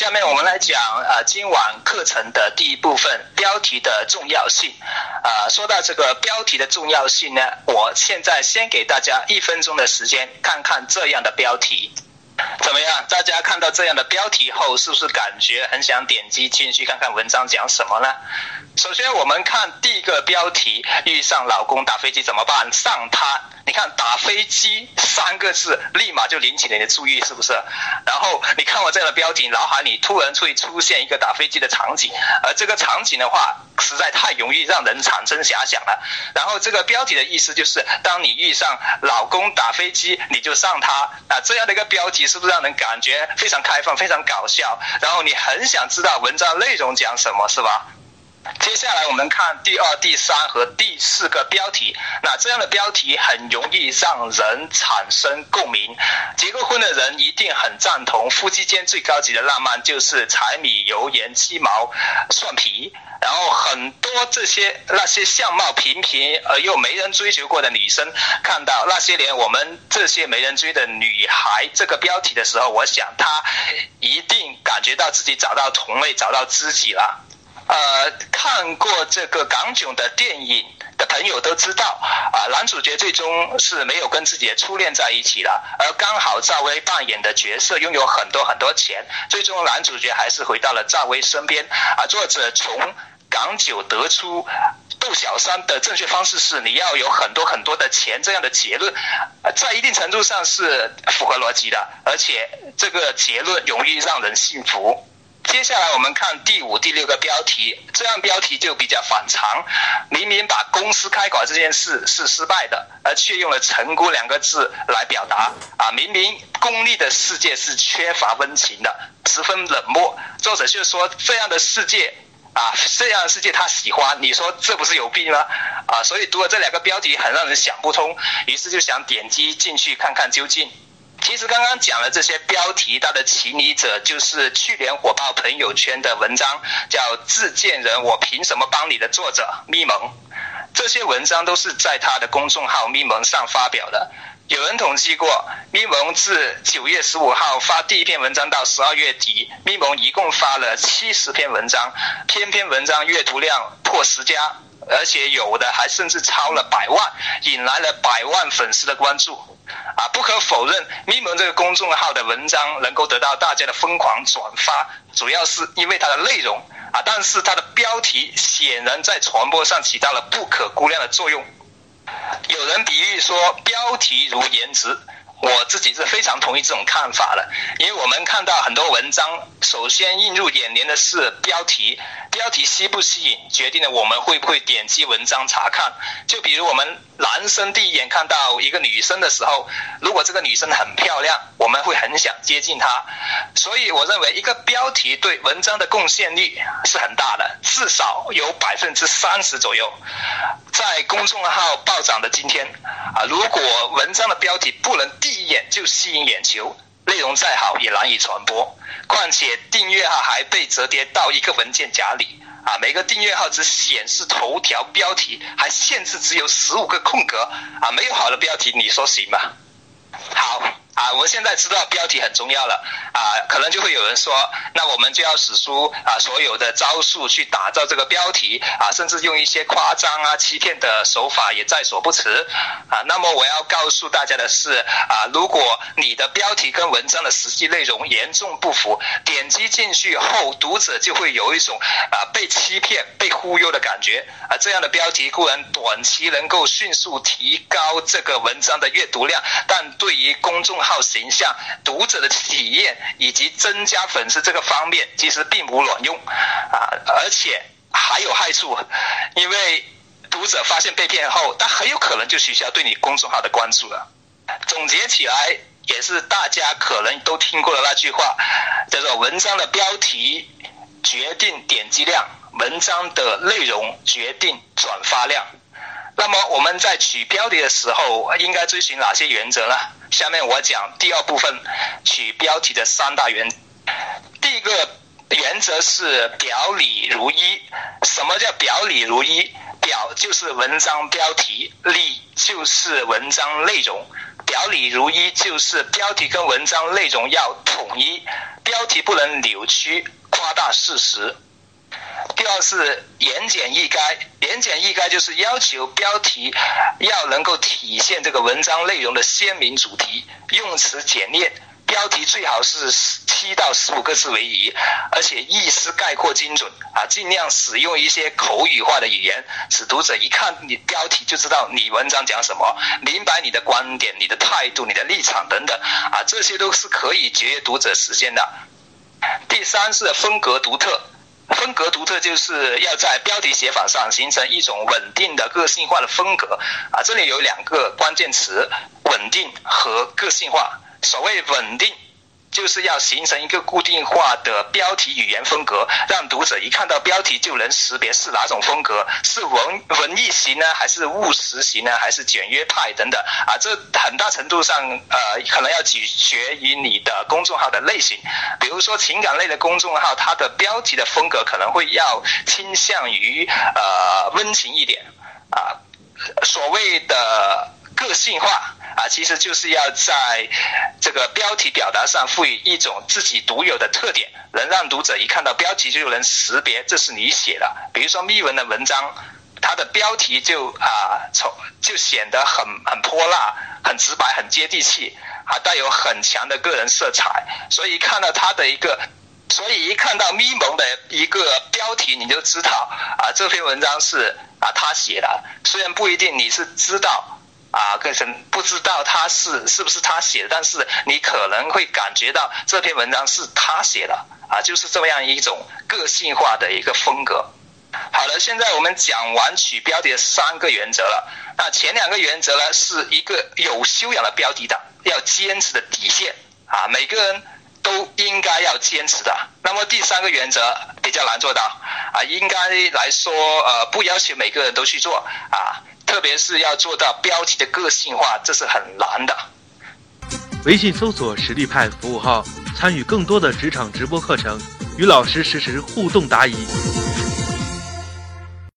下面我们来讲啊，今晚课程的第一部分标题的重要性。啊，说到这个标题的重要性呢，我现在先给大家一分钟的时间，看看这样的标题怎么样？大家看到这样的标题后，是不是感觉很想点击进去看看文章讲什么呢？首先，我们看第一个标题：遇上老公打飞机怎么办？上他。你看打飞机三个字，立马就引起了你的注意，是不是？然后你看我这样的标题，脑海里突然会出现一个打飞机的场景，而这个场景的话，实在太容易让人产生遐想了。然后这个标题的意思就是，当你遇上老公打飞机，你就上他啊，这样的一个标题是不是让人感觉非常开放、非常搞笑？然后你很想知道文章内容讲什么，是吧？接下来我们看第二、第三和第四个标题。那这样的标题很容易让人产生共鸣。结过婚的人一定很赞同，夫妻间最高级的浪漫就是柴米油盐鸡毛蒜皮。然后很多这些那些相貌平平而又没人追求过的女生，看到那些年我们这些没人追的女孩这个标题的时候，我想她一定感觉到自己找到同类，找到知己了。呃，看过这个港囧的电影的朋友都知道，啊，男主角最终是没有跟自己的初恋在一起了，而刚好赵薇扮演的角色拥有很多很多钱，最终男主角还是回到了赵薇身边。啊，作者从港囧得出斗小三的正确方式是你要有很多很多的钱这样的结论，在一定程度上是符合逻辑的，而且这个结论容易让人信服。接下来我们看第五、第六个标题，这样标题就比较反常。明明把公司开垮这件事是失败的，而却用了“成功”两个字来表达。啊，明明功利的世界是缺乏温情的，十分冷漠。作者就说这样的世界，啊，这样的世界他喜欢。你说这不是有病吗？啊，所以读了这两个标题很让人想不通，于是就想点击进去看看究竟。其实刚刚讲了这些标题，它的起拟者就是去年火爆朋友圈的文章，叫“自荐人我凭什么帮你”的作者咪蒙。这些文章都是在他的公众号咪蒙上发表的。有人统计过，咪蒙自九月十五号发第一篇文章到十二月底，咪蒙一共发了七十篇文章，篇篇文章阅读量破十加，而且有的还甚至超了百万，引来了百万粉丝的关注。啊，不可否认，咪蒙这个公众号的文章能够得到大家的疯狂转发，主要是因为它的内容啊，但是它的标题显然在传播上起到了不可估量的作用。有人比喻说，标题如颜值。我自己是非常同意这种看法的，因为我们看到很多文章，首先映入眼帘的是标题，标题吸不吸引，决定了我们会不会点击文章查看。就比如我们男生第一眼看到一个女生的时候，如果这个女生很漂亮，我们会很想接近她。所以我认为一个标题对文章的贡献率是很大的，至少有百分之三十左右。在公众号暴涨的今天，啊，如果文章的标题不能第一眼就吸引眼球，内容再好也难以传播。况且订阅号还被折叠到一个文件夹里，啊，每个订阅号只显示头条标题，还限制只有十五个空格，啊，没有好的标题，你说行吗？好。啊，我们现在知道标题很重要了啊，可能就会有人说，那我们就要使出啊所有的招数去打造这个标题啊，甚至用一些夸张啊、欺骗的手法也在所不辞啊。那么我要告诉大家的是啊，如果你的标题跟文章的实际内容严重不符，点击进去后，读者就会有一种啊被欺骗、被忽悠的感觉啊。这样的标题固然短期能够迅速提高这个文章的阅读量，但对于公众号。形象、读者的体验以及增加粉丝这个方面，其实并无卵用啊，而且还有害处，因为读者发现被骗后，他很有可能就取消对你公众号的关注了。总结起来，也是大家可能都听过的那句话，叫做“文章的标题决定点击量，文章的内容决定转发量。那么我们在取标题的时候应该遵循哪些原则呢？下面我讲第二部分，取标题的三大原。第一个原则是表里如一。什么叫表里如一？表就是文章标题，里就是文章内容。表里如一就是标题跟文章内容要统一，标题不能扭曲夸大事实。第二是言简意赅，言简意赅就是要求标题要能够体现这个文章内容的鲜明主题，用词简练，标题最好是七到十五个字为宜，而且意思概括精准啊，尽量使用一些口语化的语言，使读者一看你标题就知道你文章讲什么，明白你的观点、你的态度、你的立场等等啊，这些都是可以节约读者时间的。第三是风格独特。风格独特就是要在标题写法上形成一种稳定的个性化的风格啊，这里有两个关键词：稳定和个性化。所谓稳定。就是要形成一个固定化的标题语言风格，让读者一看到标题就能识别是哪种风格，是文文艺型呢，还是务实型呢，还是简约派等等啊？这很大程度上呃，可能要取决于你的公众号的类型。比如说情感类的公众号，它的标题的风格可能会要倾向于呃温情一点啊，所谓的个性化。啊，其实就是要在这个标题表达上赋予一种自己独有的特点，能让读者一看到标题就能识别这是你写的。比如说密文的文章，它的标题就啊，从就显得很很泼辣、很直白、很接地气，还带有很强的个人色彩。所以看到它的一个，所以一看到咪蒙的一个标题，你就知道啊，这篇文章是啊他写的。虽然不一定你是知道。啊，个人不知道他是是不是他写的，但是你可能会感觉到这篇文章是他写的啊，就是这么样一种个性化的一个风格。好了，现在我们讲完取标题的三个原则了。那前两个原则呢，是一个有修养的标题党要坚持的底线啊，每个人都应该要坚持的。那么第三个原则比较难做到啊，应该来说呃，不要求每个人都去做啊。特别是要做到标题的个性化，这是很难的。微信搜索“实力派”服务号，参与更多的职场直播课程，与老师实时互动答疑。